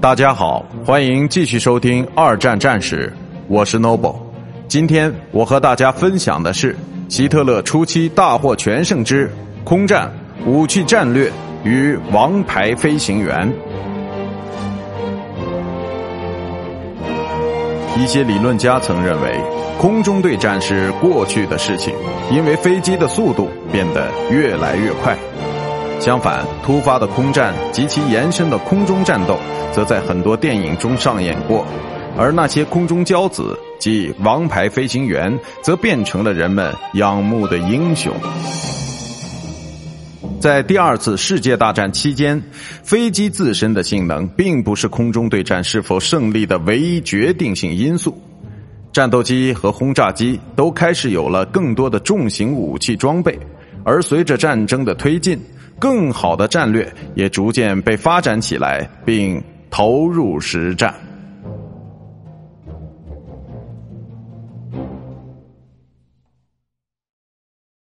大家好，欢迎继续收听《二战战史》，我是 Noble。今天我和大家分享的是希特勒初期大获全胜之空战、武器战略与王牌飞行员。一些理论家曾认为，空中对战是过去的事情，因为飞机的速度变得越来越快。相反，突发的空战及其延伸的空中战斗，则在很多电影中上演过，而那些空中骄子即王牌飞行员，则变成了人们仰慕的英雄。在第二次世界大战期间，飞机自身的性能并不是空中对战是否胜利的唯一决定性因素。战斗机和轰炸机都开始有了更多的重型武器装备，而随着战争的推进，更好的战略也逐渐被发展起来，并投入实战。